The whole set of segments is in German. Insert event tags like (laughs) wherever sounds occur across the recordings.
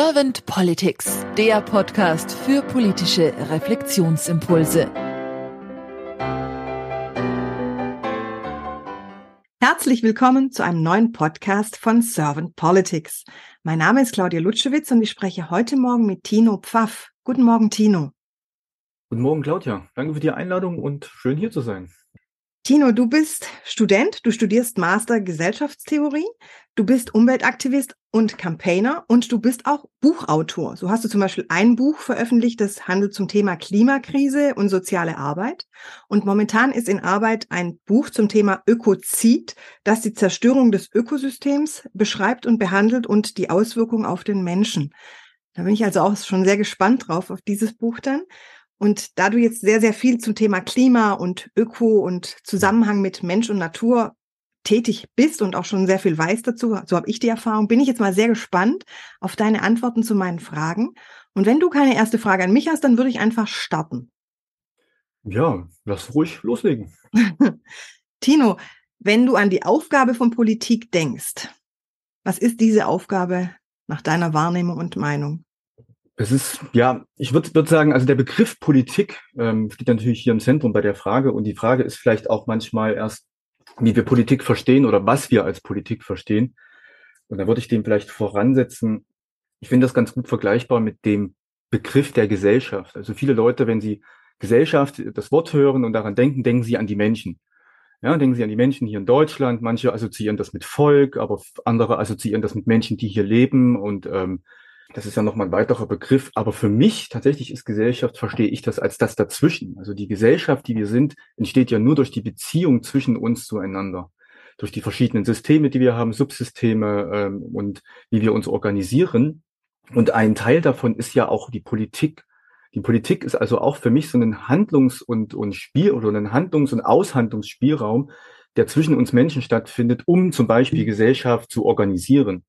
Servant Politics, der Podcast für politische Reflexionsimpulse. Herzlich willkommen zu einem neuen Podcast von Servant Politics. Mein Name ist Claudia Lutschewitz und ich spreche heute Morgen mit Tino Pfaff. Guten Morgen, Tino. Guten Morgen, Claudia. Danke für die Einladung und schön hier zu sein. Tino, du bist Student, du studierst Master Gesellschaftstheorie, du bist Umweltaktivist und Campaigner und du bist auch Buchautor. So hast du zum Beispiel ein Buch veröffentlicht, das handelt zum Thema Klimakrise und soziale Arbeit. Und momentan ist in Arbeit ein Buch zum Thema Ökozid, das die Zerstörung des Ökosystems beschreibt und behandelt und die Auswirkungen auf den Menschen. Da bin ich also auch schon sehr gespannt drauf auf dieses Buch dann. Und da du jetzt sehr, sehr viel zum Thema Klima und Öko und Zusammenhang mit Mensch und Natur tätig bist und auch schon sehr viel weißt dazu, so habe ich die Erfahrung, bin ich jetzt mal sehr gespannt auf deine Antworten zu meinen Fragen. Und wenn du keine erste Frage an mich hast, dann würde ich einfach starten. Ja, lass ruhig loslegen. (laughs) Tino, wenn du an die Aufgabe von Politik denkst, was ist diese Aufgabe nach deiner Wahrnehmung und Meinung? Es ist, ja, ich würde würd sagen, also der Begriff Politik ähm, steht natürlich hier im Zentrum bei der Frage und die Frage ist vielleicht auch manchmal erst, wie wir Politik verstehen oder was wir als Politik verstehen. Und da würde ich dem vielleicht voransetzen, ich finde das ganz gut vergleichbar mit dem Begriff der Gesellschaft. Also viele Leute, wenn sie Gesellschaft, das Wort hören und daran denken, denken sie an die Menschen. Ja, denken Sie an die Menschen hier in Deutschland. Manche assoziieren das mit Volk, aber andere assoziieren das mit Menschen, die hier leben und ähm, das ist ja nochmal ein weiterer Begriff. Aber für mich tatsächlich ist Gesellschaft, verstehe ich das als das dazwischen. Also die Gesellschaft, die wir sind, entsteht ja nur durch die Beziehung zwischen uns zueinander. Durch die verschiedenen Systeme, die wir haben, Subsysteme ähm, und wie wir uns organisieren. Und ein Teil davon ist ja auch die Politik. Die Politik ist also auch für mich so ein Handlungs- und, und Spiel oder ein Handlungs- und Aushandlungsspielraum, der zwischen uns Menschen stattfindet, um zum Beispiel Gesellschaft zu organisieren.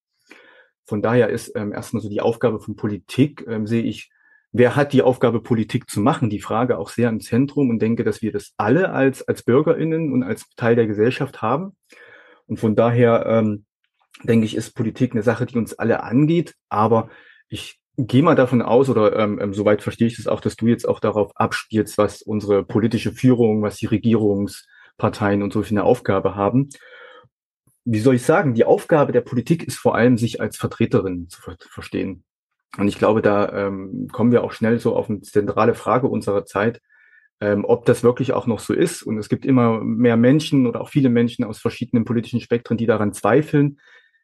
Von daher ist ähm, erstmal so die Aufgabe von Politik, ähm, sehe ich, wer hat die Aufgabe, Politik zu machen, die Frage auch sehr im Zentrum und denke, dass wir das alle als, als BürgerInnen und als Teil der Gesellschaft haben. Und von daher ähm, denke ich, ist Politik eine Sache, die uns alle angeht. Aber ich gehe mal davon aus, oder ähm, ähm soweit verstehe ich das auch, dass du jetzt auch darauf abspielst, was unsere politische Führung, was die Regierungsparteien und so für eine Aufgabe haben wie soll ich sagen, die Aufgabe der Politik ist vor allem, sich als Vertreterin zu ver verstehen. Und ich glaube, da ähm, kommen wir auch schnell so auf eine zentrale Frage unserer Zeit, ähm, ob das wirklich auch noch so ist. Und es gibt immer mehr Menschen oder auch viele Menschen aus verschiedenen politischen Spektren, die daran zweifeln,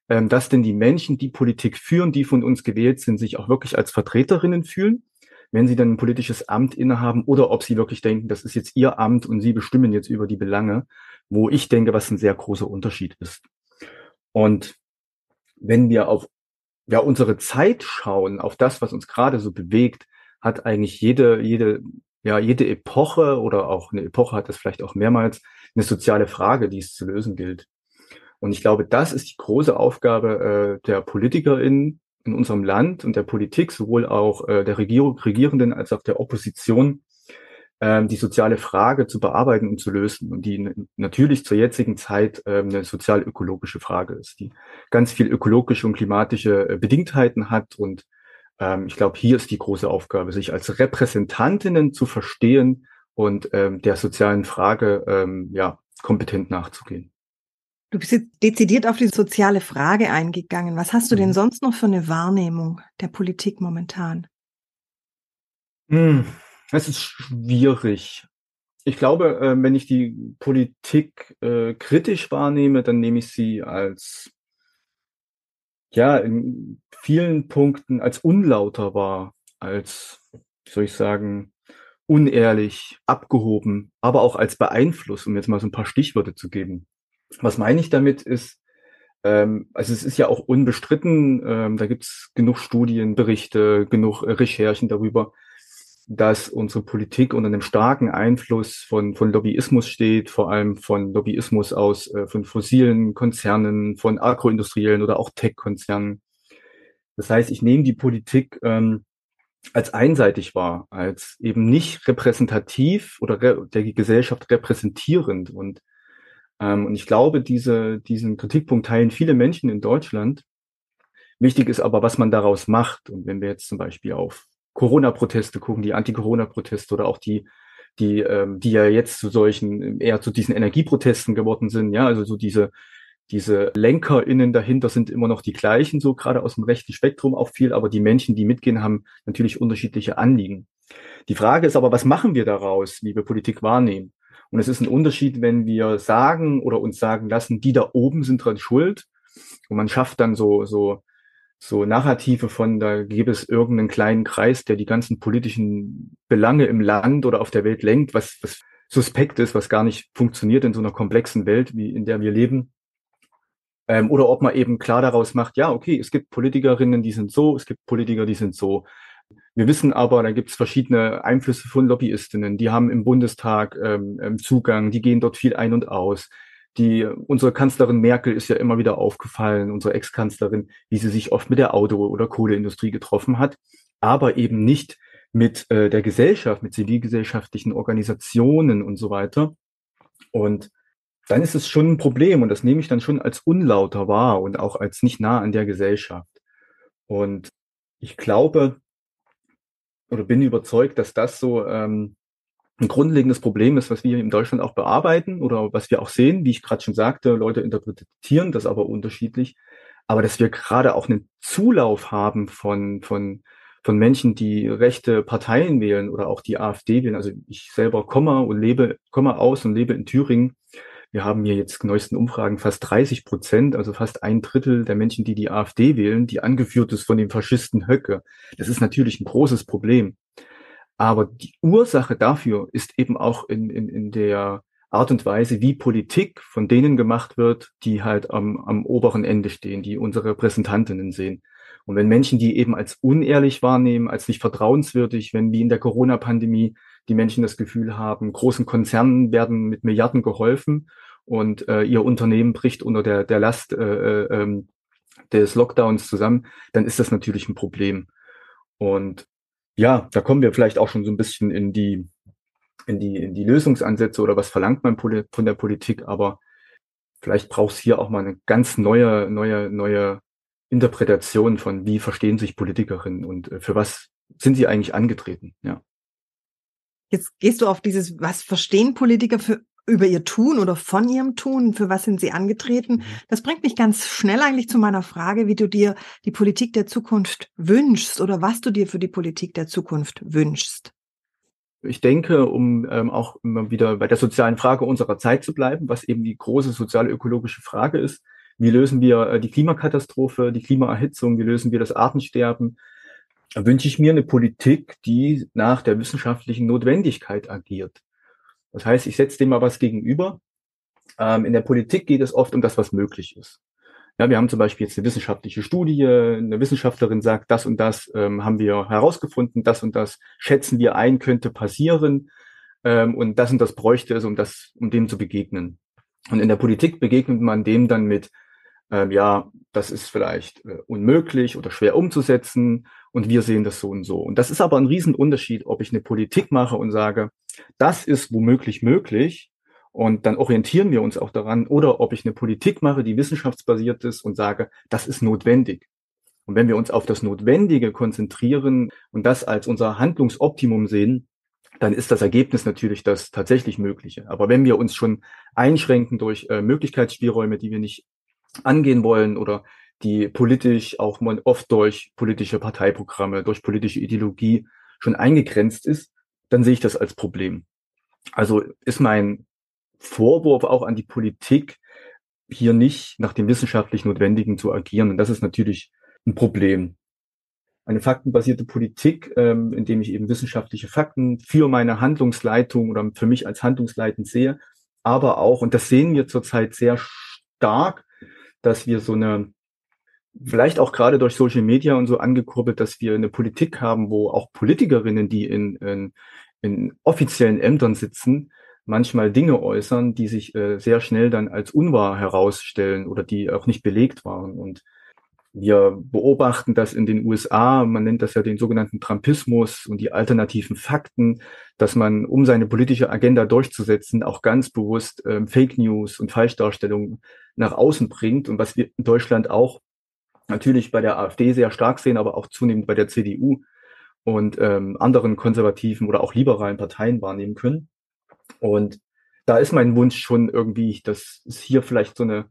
ähm, dass denn die Menschen, die Politik führen, die von uns gewählt sind, sich auch wirklich als Vertreterinnen fühlen, wenn sie dann ein politisches Amt innehaben oder ob sie wirklich denken, das ist jetzt ihr Amt und sie bestimmen jetzt über die Belange, wo ich denke, was ein sehr großer Unterschied ist. Und wenn wir auf ja, unsere Zeit schauen, auf das, was uns gerade so bewegt, hat eigentlich jede, jede, ja, jede Epoche oder auch eine Epoche hat das vielleicht auch mehrmals eine soziale Frage, die es zu lösen gilt. Und ich glaube, das ist die große Aufgabe äh, der PolitikerInnen in unserem Land und der Politik, sowohl auch äh, der Regierung, Regierenden als auch der Opposition, ähm, die soziale Frage zu bearbeiten und zu lösen und die natürlich zur jetzigen Zeit ähm, eine sozial-ökologische Frage ist, die ganz viel ökologische und klimatische äh, Bedingtheiten hat und ähm, ich glaube, hier ist die große Aufgabe, sich als Repräsentantinnen zu verstehen und ähm, der sozialen Frage ähm, ja kompetent nachzugehen. Du bist jetzt dezidiert auf die soziale Frage eingegangen. Was hast du denn mhm. sonst noch für eine Wahrnehmung der Politik momentan? Hm, es ist schwierig. Ich glaube, äh, wenn ich die Politik äh, kritisch wahrnehme, dann nehme ich sie als, ja, in vielen Punkten als unlauter wahr, als, wie soll ich sagen, unehrlich, abgehoben, aber auch als beeinflusst, um jetzt mal so ein paar Stichworte zu geben. Was meine ich damit ist, ähm, also es ist ja auch unbestritten, ähm, da gibt es genug Studien, Berichte, genug äh, Recherchen darüber, dass unsere Politik unter einem starken Einfluss von, von Lobbyismus steht, vor allem von Lobbyismus aus äh, von fossilen Konzernen, von agroindustriellen oder auch Tech-Konzernen. Das heißt, ich nehme die Politik ähm, als einseitig wahr, als eben nicht repräsentativ oder re der Gesellschaft repräsentierend. Und, ähm, und ich glaube, diese, diesen Kritikpunkt teilen viele Menschen in Deutschland, Wichtig ist aber, was man daraus macht. Und wenn wir jetzt zum Beispiel auf Corona-Proteste gucken, die Anti-Corona-Proteste oder auch die, die, ähm, die ja jetzt zu solchen, eher zu diesen Energieprotesten geworden sind, ja, also so diese, diese LenkerInnen dahinter sind immer noch die gleichen, so gerade aus dem rechten Spektrum auch viel, aber die Menschen, die mitgehen, haben natürlich unterschiedliche Anliegen. Die Frage ist aber, was machen wir daraus, wie wir Politik wahrnehmen? Und es ist ein Unterschied, wenn wir sagen oder uns sagen lassen, die da oben sind dran schuld. Und man schafft dann so, so, so Narrative von, da gäbe es irgendeinen kleinen Kreis, der die ganzen politischen Belange im Land oder auf der Welt lenkt, was, was suspekt ist, was gar nicht funktioniert in so einer komplexen Welt, wie in der wir leben. Ähm, oder ob man eben klar daraus macht, ja, okay, es gibt Politikerinnen, die sind so, es gibt Politiker, die sind so. Wir wissen aber, da gibt es verschiedene Einflüsse von Lobbyistinnen, die haben im Bundestag ähm, ähm, Zugang, die gehen dort viel ein und aus. Die, unsere Kanzlerin Merkel ist ja immer wieder aufgefallen, unsere Ex-Kanzlerin, wie sie sich oft mit der Auto- oder Kohleindustrie getroffen hat, aber eben nicht mit äh, der Gesellschaft, mit zivilgesellschaftlichen Organisationen und so weiter. Und dann ist es schon ein Problem und das nehme ich dann schon als unlauter wahr und auch als nicht nah an der Gesellschaft. Und ich glaube oder bin überzeugt, dass das so ähm, ein grundlegendes Problem ist, was wir in Deutschland auch bearbeiten oder was wir auch sehen, wie ich gerade schon sagte, Leute interpretieren das aber unterschiedlich, aber dass wir gerade auch einen Zulauf haben von, von, von Menschen, die rechte Parteien wählen oder auch die AfD wählen. Also ich selber komme und lebe, komme aus und lebe in Thüringen wir haben hier jetzt neuesten Umfragen fast 30 Prozent, also fast ein Drittel der Menschen, die die AfD wählen, die angeführt ist von dem Faschisten Höcke. Das ist natürlich ein großes Problem. Aber die Ursache dafür ist eben auch in, in, in der Art und Weise, wie Politik von denen gemacht wird, die halt am, am oberen Ende stehen, die unsere Repräsentantinnen sehen. Und wenn Menschen die eben als unehrlich wahrnehmen, als nicht vertrauenswürdig, wenn wie in der Corona-Pandemie die Menschen das Gefühl haben, großen Konzernen werden mit Milliarden geholfen und äh, ihr Unternehmen bricht unter der, der Last äh, äh, ähm, des Lockdowns zusammen, dann ist das natürlich ein Problem. Und ja, da kommen wir vielleicht auch schon so ein bisschen in die, in die, in die Lösungsansätze oder was verlangt man von der Politik, aber vielleicht braucht es hier auch mal eine ganz neue, neue, neue Interpretation von, wie verstehen sich Politikerinnen und äh, für was sind sie eigentlich angetreten, ja. Jetzt gehst du auf dieses, was verstehen Politiker für über ihr Tun oder von ihrem Tun, für was sind sie angetreten. Mhm. Das bringt mich ganz schnell eigentlich zu meiner Frage, wie du dir die Politik der Zukunft wünschst oder was du dir für die Politik der Zukunft wünschst. Ich denke, um ähm, auch immer wieder bei der sozialen Frage unserer Zeit zu bleiben, was eben die große sozial-ökologische Frage ist, wie lösen wir äh, die Klimakatastrophe, die Klimaerhitzung, wie lösen wir das Artensterben, wünsche ich mir eine Politik, die nach der wissenschaftlichen Notwendigkeit agiert. Das heißt, ich setze dem mal was gegenüber. Ähm, in der Politik geht es oft um das, was möglich ist. Ja, wir haben zum Beispiel jetzt eine wissenschaftliche Studie, eine Wissenschaftlerin sagt, das und das ähm, haben wir herausgefunden, das und das schätzen wir ein, könnte passieren ähm, und das und das bräuchte es, um das, um dem zu begegnen. Und in der Politik begegnet man dem dann mit, ähm, ja, das ist vielleicht äh, unmöglich oder schwer umzusetzen und wir sehen das so und so. Und das ist aber ein Riesenunterschied, ob ich eine Politik mache und sage, das ist womöglich möglich und dann orientieren wir uns auch daran, oder ob ich eine Politik mache, die wissenschaftsbasiert ist und sage, das ist notwendig. Und wenn wir uns auf das Notwendige konzentrieren und das als unser Handlungsoptimum sehen, dann ist das Ergebnis natürlich das tatsächlich Mögliche. Aber wenn wir uns schon einschränken durch äh, Möglichkeitsspielräume, die wir nicht angehen wollen oder die politisch auch mal oft durch politische Parteiprogramme, durch politische Ideologie schon eingegrenzt ist, dann sehe ich das als Problem. Also ist mein Vorwurf auch an die Politik, hier nicht nach dem wissenschaftlich Notwendigen zu agieren. Und das ist natürlich ein Problem. Eine faktenbasierte Politik, ähm, indem ich eben wissenschaftliche Fakten für meine Handlungsleitung oder für mich als handlungsleitend sehe, aber auch, und das sehen wir zurzeit sehr stark, dass wir so eine vielleicht auch gerade durch Social Media und so angekurbelt, dass wir eine Politik haben, wo auch Politikerinnen, die in, in, in offiziellen Ämtern sitzen, manchmal Dinge äußern, die sich äh, sehr schnell dann als unwahr herausstellen oder die auch nicht belegt waren. Und wir beobachten das in den USA, man nennt das ja den sogenannten Trumpismus und die alternativen Fakten, dass man, um seine politische Agenda durchzusetzen, auch ganz bewusst ähm, Fake News und Falschdarstellungen nach außen bringt und was wir in Deutschland auch natürlich bei der AfD sehr stark sehen, aber auch zunehmend bei der CDU und ähm, anderen konservativen oder auch liberalen Parteien wahrnehmen können. Und da ist mein Wunsch schon irgendwie, dass es hier vielleicht so eine,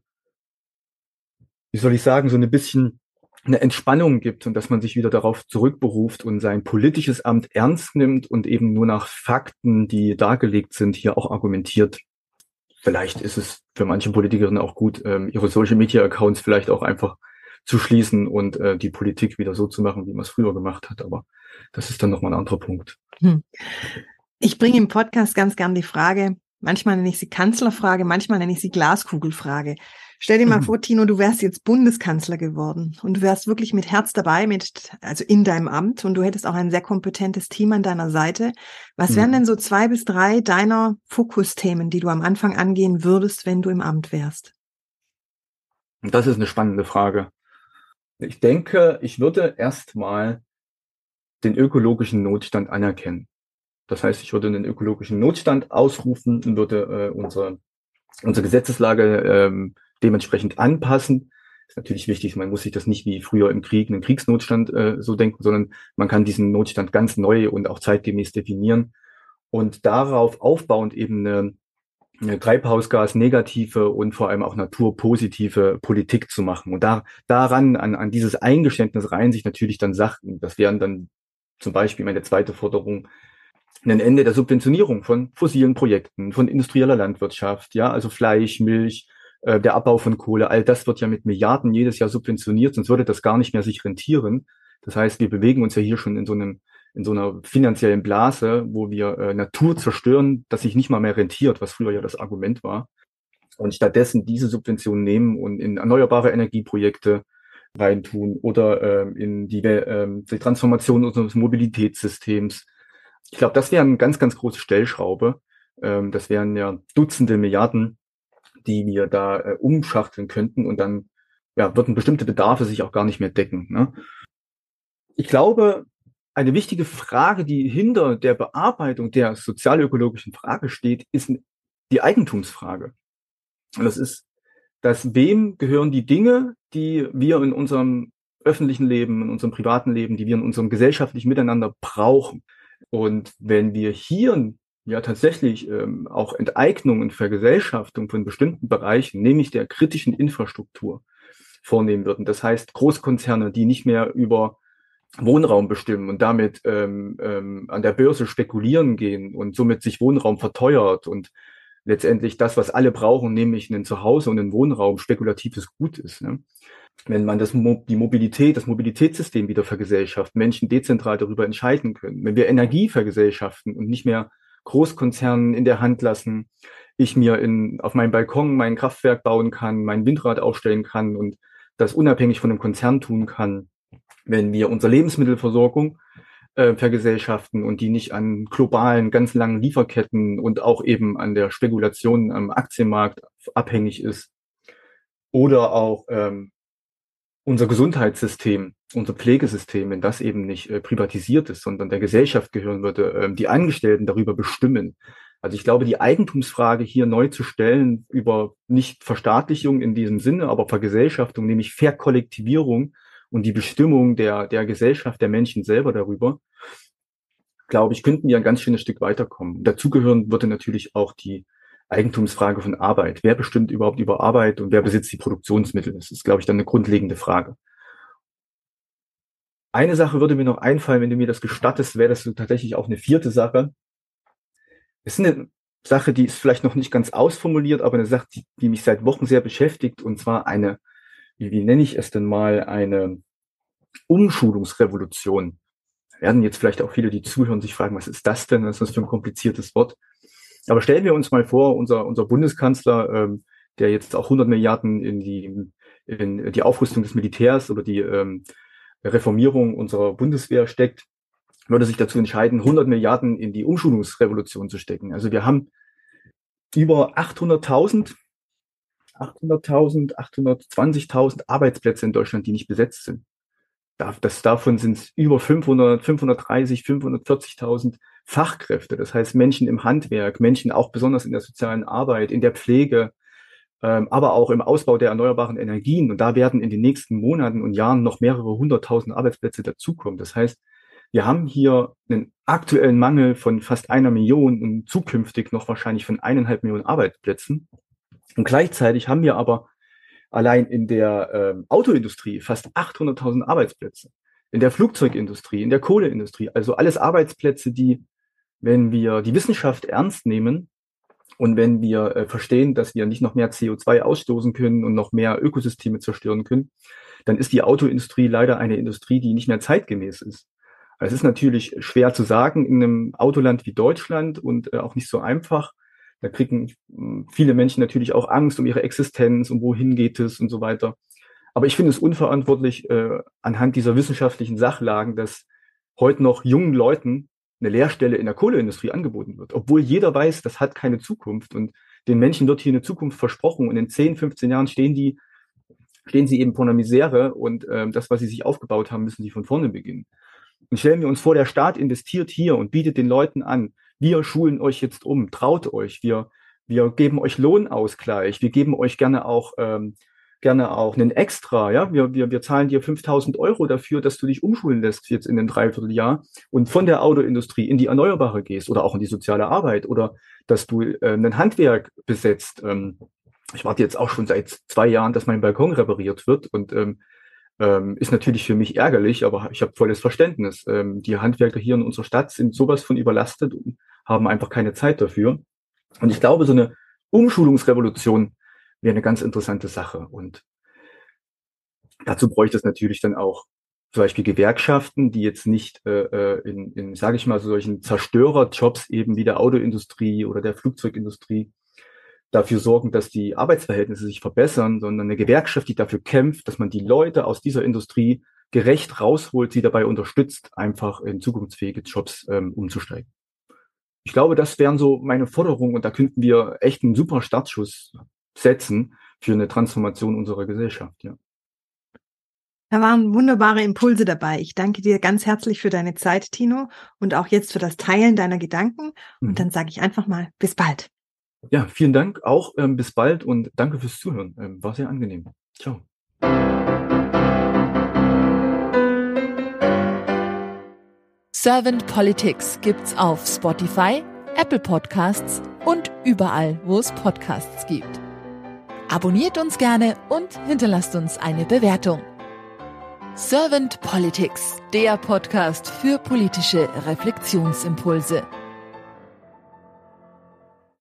wie soll ich sagen, so ein bisschen eine Entspannung gibt und dass man sich wieder darauf zurückberuft und sein politisches Amt ernst nimmt und eben nur nach Fakten, die dargelegt sind, hier auch argumentiert. Vielleicht ist es für manche Politikerinnen auch gut, ähm, ihre Social Media Accounts vielleicht auch einfach zu schließen und äh, die Politik wieder so zu machen, wie man es früher gemacht hat. Aber das ist dann nochmal ein anderer Punkt. Hm. Ich bringe im Podcast ganz gern die Frage, manchmal nenne ich sie Kanzlerfrage, manchmal nenne ich sie Glaskugelfrage. Stell dir mal mhm. vor, Tino, du wärst jetzt Bundeskanzler geworden und du wärst wirklich mit Herz dabei, mit, also in deinem Amt und du hättest auch ein sehr kompetentes Team an deiner Seite. Was mhm. wären denn so zwei bis drei deiner Fokusthemen, die du am Anfang angehen würdest, wenn du im Amt wärst? Das ist eine spannende Frage. Ich denke, ich würde erstmal den ökologischen Notstand anerkennen. Das heißt, ich würde den ökologischen Notstand ausrufen und würde äh, unsere, unsere Gesetzeslage ähm, dementsprechend anpassen. Ist natürlich wichtig, man muss sich das nicht wie früher im Krieg, einen Kriegsnotstand äh, so denken, sondern man kann diesen Notstand ganz neu und auch zeitgemäß definieren und darauf aufbauend eben eine, eine Treibhausgas-negative und vor allem auch naturpositive Politik zu machen. Und da, daran, an, an dieses Eingeständnis reihen sich natürlich dann Sachen. Das wären dann zum Beispiel meine zweite Forderung, ein Ende der Subventionierung von fossilen Projekten, von industrieller Landwirtschaft, ja, also Fleisch, Milch, äh, der Abbau von Kohle, all das wird ja mit Milliarden jedes Jahr subventioniert, sonst würde das gar nicht mehr sich rentieren. Das heißt, wir bewegen uns ja hier schon in so einem in so einer finanziellen Blase, wo wir äh, Natur zerstören, das sich nicht mal mehr rentiert, was früher ja das Argument war. Und stattdessen diese Subventionen nehmen und in erneuerbare Energieprojekte reintun oder ähm, in die, ähm, die Transformation unseres Mobilitätssystems. Ich glaube, das wäre eine ganz, ganz große Stellschraube. Ähm, das wären ja Dutzende Milliarden, die wir da äh, umschachteln könnten und dann ja, würden bestimmte Bedarfe sich auch gar nicht mehr decken. Ne? Ich glaube, eine wichtige Frage, die hinter der Bearbeitung der sozialökologischen Frage steht, ist die Eigentumsfrage. Und das ist, dass wem gehören die Dinge, die wir in unserem öffentlichen Leben, in unserem privaten Leben, die wir in unserem gesellschaftlichen Miteinander brauchen. Und wenn wir hier ja tatsächlich ähm, auch Enteignung und Vergesellschaftung von bestimmten Bereichen, nämlich der kritischen Infrastruktur, vornehmen würden. Das heißt, Großkonzerne, die nicht mehr über Wohnraum bestimmen und damit ähm, ähm, an der Börse spekulieren gehen und somit sich Wohnraum verteuert und letztendlich das, was alle brauchen, nämlich ein Zuhause und ein Wohnraum, spekulatives Gut ist. Ne? Wenn man das, die Mobilität, das Mobilitätssystem wieder vergesellschaft, Menschen dezentral darüber entscheiden können, wenn wir Energie vergesellschaften und nicht mehr Großkonzernen in der Hand lassen, ich mir in, auf meinem Balkon mein Kraftwerk bauen kann, mein Windrad aufstellen kann und das unabhängig von einem Konzern tun kann, wenn wir unsere Lebensmittelversorgung äh, vergesellschaften und die nicht an globalen, ganz langen Lieferketten und auch eben an der Spekulation am Aktienmarkt abhängig ist. Oder auch ähm, unser Gesundheitssystem, unser Pflegesystem, wenn das eben nicht äh, privatisiert ist, sondern der Gesellschaft gehören würde, ähm, die Angestellten darüber bestimmen. Also ich glaube, die Eigentumsfrage hier neu zu stellen über nicht Verstaatlichung in diesem Sinne, aber Vergesellschaftung, nämlich Verkollektivierung und die Bestimmung der, der Gesellschaft, der Menschen selber darüber, glaube ich, könnten wir ein ganz schönes Stück weiterkommen. Dazugehören würde natürlich auch die Eigentumsfrage von Arbeit. Wer bestimmt überhaupt über Arbeit und wer besitzt die Produktionsmittel? Das ist, glaube ich, dann eine grundlegende Frage. Eine Sache würde mir noch einfallen, wenn du mir das gestattest, wäre das so tatsächlich auch eine vierte Sache. Es ist eine Sache, die ist vielleicht noch nicht ganz ausformuliert, aber eine Sache, die, die mich seit Wochen sehr beschäftigt, und zwar eine, wie, wie nenne ich es denn mal, eine Umschulungsrevolution. Da werden jetzt vielleicht auch viele, die zuhören, sich fragen, was ist das denn? Was ist das für ein kompliziertes Wort? Aber stellen wir uns mal vor, unser, unser Bundeskanzler, ähm, der jetzt auch 100 Milliarden in die, in die Aufrüstung des Militärs oder die ähm, Reformierung unserer Bundeswehr steckt, würde sich dazu entscheiden, 100 Milliarden in die Umschulungsrevolution zu stecken. Also wir haben über 800.000, 800.000, 820.000 Arbeitsplätze in Deutschland, die nicht besetzt sind. Das, davon sind es über 500, 530, 540.000 Fachkräfte. Das heißt Menschen im Handwerk, Menschen auch besonders in der sozialen Arbeit, in der Pflege, ähm, aber auch im Ausbau der erneuerbaren Energien. Und da werden in den nächsten Monaten und Jahren noch mehrere hunderttausend Arbeitsplätze dazukommen. Das heißt, wir haben hier einen aktuellen Mangel von fast einer Million und zukünftig noch wahrscheinlich von eineinhalb Millionen Arbeitsplätzen. Und gleichzeitig haben wir aber allein in der ähm, Autoindustrie fast 800.000 Arbeitsplätze, in der Flugzeugindustrie, in der Kohleindustrie, also alles Arbeitsplätze, die, wenn wir die Wissenschaft ernst nehmen, und wenn wir äh, verstehen, dass wir nicht noch mehr CO2 ausstoßen können und noch mehr Ökosysteme zerstören können, dann ist die Autoindustrie leider eine Industrie, die nicht mehr zeitgemäß ist. Es ist natürlich schwer zu sagen in einem Autoland wie Deutschland und äh, auch nicht so einfach. Da kriegen hm, viele Menschen natürlich auch Angst um ihre Existenz und wohin geht es und so weiter. Aber ich finde es unverantwortlich äh, anhand dieser wissenschaftlichen Sachlagen, dass heute noch jungen Leuten eine Lehrstelle in der Kohleindustrie angeboten wird, obwohl jeder weiß, das hat keine Zukunft und den Menschen wird hier eine Zukunft versprochen und in 10, 15 Jahren stehen die, stehen sie eben vor einer Misere und ähm, das, was sie sich aufgebaut haben, müssen sie von vorne beginnen. Und stellen wir uns vor, der Staat investiert hier und bietet den Leuten an, wir schulen euch jetzt um, traut euch, wir, wir geben euch Lohnausgleich, wir geben euch gerne auch ähm, gerne auch einen Extra, ja, wir, wir, wir zahlen dir 5000 Euro dafür, dass du dich umschulen lässt jetzt in den Dreivierteljahr und von der Autoindustrie in die Erneuerbare gehst oder auch in die soziale Arbeit oder dass du äh, ein Handwerk besetzt. Ähm, ich warte jetzt auch schon seit zwei Jahren, dass mein Balkon repariert wird und ähm, ähm, ist natürlich für mich ärgerlich, aber ich habe volles Verständnis. Ähm, die Handwerker hier in unserer Stadt sind sowas von überlastet und haben einfach keine Zeit dafür. Und ich glaube, so eine Umschulungsrevolution wäre eine ganz interessante Sache. Und dazu bräuchte es natürlich dann auch zum Beispiel Gewerkschaften, die jetzt nicht äh, äh, in, in sage ich mal, so solchen Zerstörerjobs eben wie der Autoindustrie oder der Flugzeugindustrie dafür sorgen, dass die Arbeitsverhältnisse sich verbessern, sondern eine Gewerkschaft, die dafür kämpft, dass man die Leute aus dieser Industrie gerecht rausholt, sie dabei unterstützt, einfach in zukunftsfähige Jobs ähm, umzusteigen. Ich glaube, das wären so meine Forderungen und da könnten wir echt einen super Startschuss setzen für eine Transformation unserer Gesellschaft, ja. Da waren wunderbare Impulse dabei. Ich danke dir ganz herzlich für deine Zeit, Tino, und auch jetzt für das Teilen deiner Gedanken. Und mhm. dann sage ich einfach mal, bis bald. Ja, vielen Dank auch. Ähm, bis bald und danke fürs Zuhören. Ähm, war sehr angenehm. Ciao. Servant Politics gibt's auf Spotify, Apple Podcasts und überall, wo es Podcasts gibt. Abonniert uns gerne und hinterlasst uns eine Bewertung. Servant Politics, der Podcast für politische Reflexionsimpulse.